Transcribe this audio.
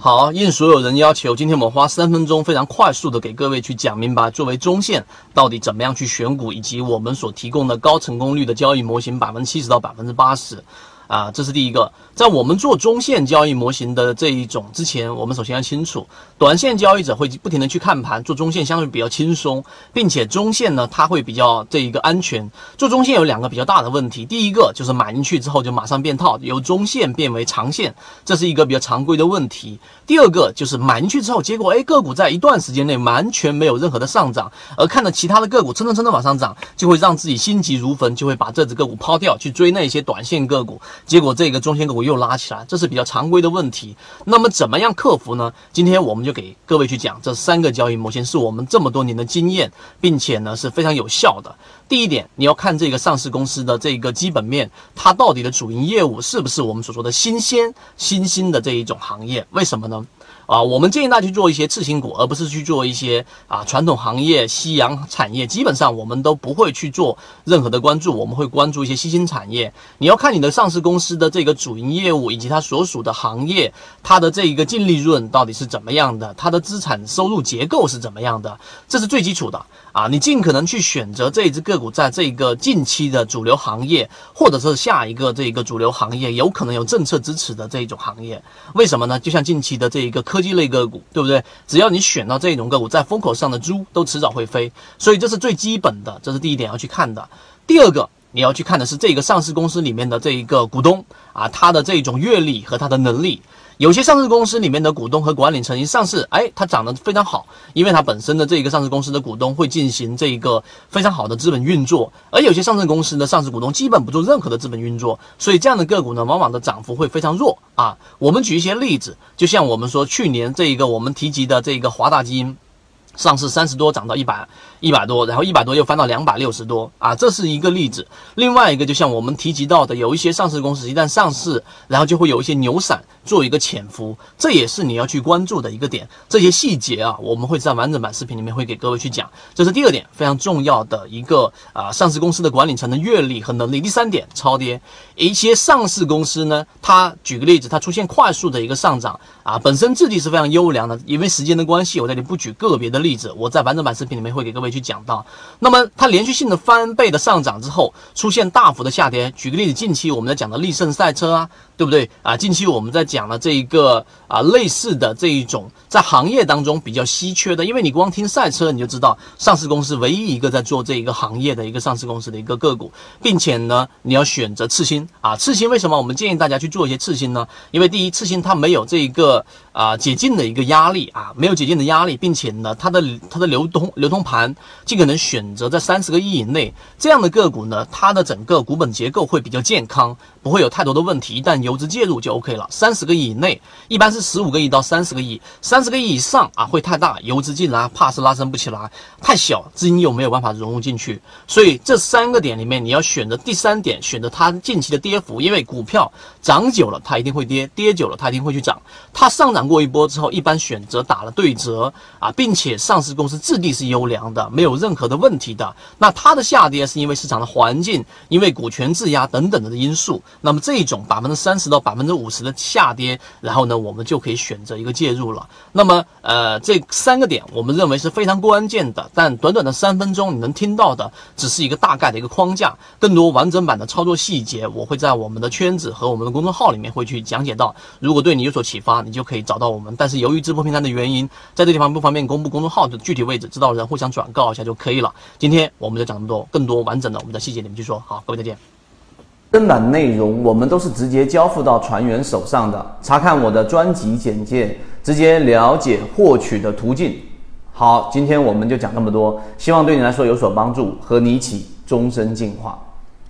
好，应所有人要求，今天我们花三分钟，非常快速的给各位去讲明白，作为中线到底怎么样去选股，以及我们所提供的高成功率的交易模型，百分之七十到百分之八十。啊，这是第一个。在我们做中线交易模型的这一种之前，我们首先要清楚，短线交易者会不停的去看盘，做中线相对比较轻松，并且中线呢，它会比较这一个安全。做中线有两个比较大的问题，第一个就是买进去之后就马上变套，由中线变为长线，这是一个比较常规的问题。第二个就是买进去之后，结果哎，个股在一段时间内完全没有任何的上涨，而看着其他的个股蹭蹭蹭的往上涨，就会让自己心急如焚，就会把这只个股抛掉，去追那些短线个股。结果这个中线个股又拉起来，这是比较常规的问题。那么怎么样克服呢？今天我们就给各位去讲这三个交易模型，是我们这么多年的经验，并且呢是非常有效的。第一点，你要看这个上市公司的这个基本面，它到底的主营业务是不是我们所说的新鲜、新兴的这一种行业？为什么呢？啊，我们建议大家去做一些次新股，而不是去做一些啊传统行业、夕阳产业。基本上我们都不会去做任何的关注，我们会关注一些新兴产业。你要看你的上市公司的这个主营业务以及它所属的行业，它的这一个净利润到底是怎么样的，它的资产收入结构是怎么样的，这是最基础的啊。你尽可能去选择这一只个股在这个近期的主流行业，或者是下一个这个主流行业有可能有政策支持的这一种行业。为什么呢？就像近期的这一个科。科技类个股，对不对？只要你选到这种个股，在风口上的猪都迟早会飞，所以这是最基本的，这是第一点要去看的。第二个，你要去看的是这个上市公司里面的这一个股东啊，他的这种阅历和他的能力。有些上市公司里面的股东和管理层一上市，哎，它涨得非常好，因为它本身的这个上市公司的股东会进行这一个非常好的资本运作，而有些上市公司的上市股东基本不做任何的资本运作，所以这样的个股呢，往往的涨幅会非常弱啊。我们举一些例子，就像我们说去年这一个我们提及的这一个华大基因。上市三十多涨到一百一百多，然后一百多又翻到两百六十多啊，这是一个例子。另外一个就像我们提及到的，有一些上市公司一旦上市，然后就会有一些牛散做一个潜伏，这也是你要去关注的一个点。这些细节啊，我们会在完整版视频里面会给各位去讲。这是第二点非常重要的一个啊，上市公司的管理层的阅历和能力。第三点，超跌。一些上市公司呢，它举个例子，它出现快速的一个上涨啊，本身质地是非常优良的，因为时间的关系，我这里不举个别的例。例子，我在完整版视频里面会给各位去讲到。那么它连续性的翻倍的上涨之后，出现大幅的下跌。举个例子，近期我们在讲的力胜赛车啊，对不对啊？近期我们在讲的这一个啊，类似的这一种在行业当中比较稀缺的，因为你光听赛车你就知道，上市公司唯一一个在做这一个行业的一个上市公司的一个个股，并且呢，你要选择次新啊。次新为什么我们建议大家去做一些次新呢？因为第一，次新它没有这一个啊解禁的一个压力啊，没有解禁的压力，并且呢，它它的它的流通流通盘尽可能选择在三十个亿以内，这样的个股呢，它的整个股本结构会比较健康，不会有太多的问题。一旦游资介入就 OK 了。三十个亿以内，一般是十五个亿到三十个亿，三十个亿以上啊会太大，游资进来怕是拉升不起来。太小，资金又没有办法融入进去。所以这三个点里面，你要选择第三点，选择它近期的跌幅，因为股票涨久了它一定会跌，跌久了它一定会去涨。它上涨过一波之后，一般选择打了对折啊，并且上市公司质地是优良的，没有任何的问题的。那它的下跌是因为市场的环境，因为股权质押等等的因素。那么这种百分之三十到百分之五十的下跌，然后呢，我们就可以选择一个介入了。那么呃，这三个点我们认为是非常关键的。但短短的三分钟，你能听到的只是一个大概的一个框架。更多完整版的操作细节，我会在我们的圈子和我们的公众号里面会去讲解到。如果对你有所启发，你就可以找到我们。但是由于直播平台的原因，在这地方不方便公布公众号的具体位置，知道的人互相转告一下就可以了。今天我们就讲这么多，更多完整的我们的细节里面去说。好，各位再见。正版内容我们都是直接交付到船员手上的，查看我的专辑简介，直接了解获取的途径。好，今天我们就讲这么多，希望对你来说有所帮助，和你一起终身进化。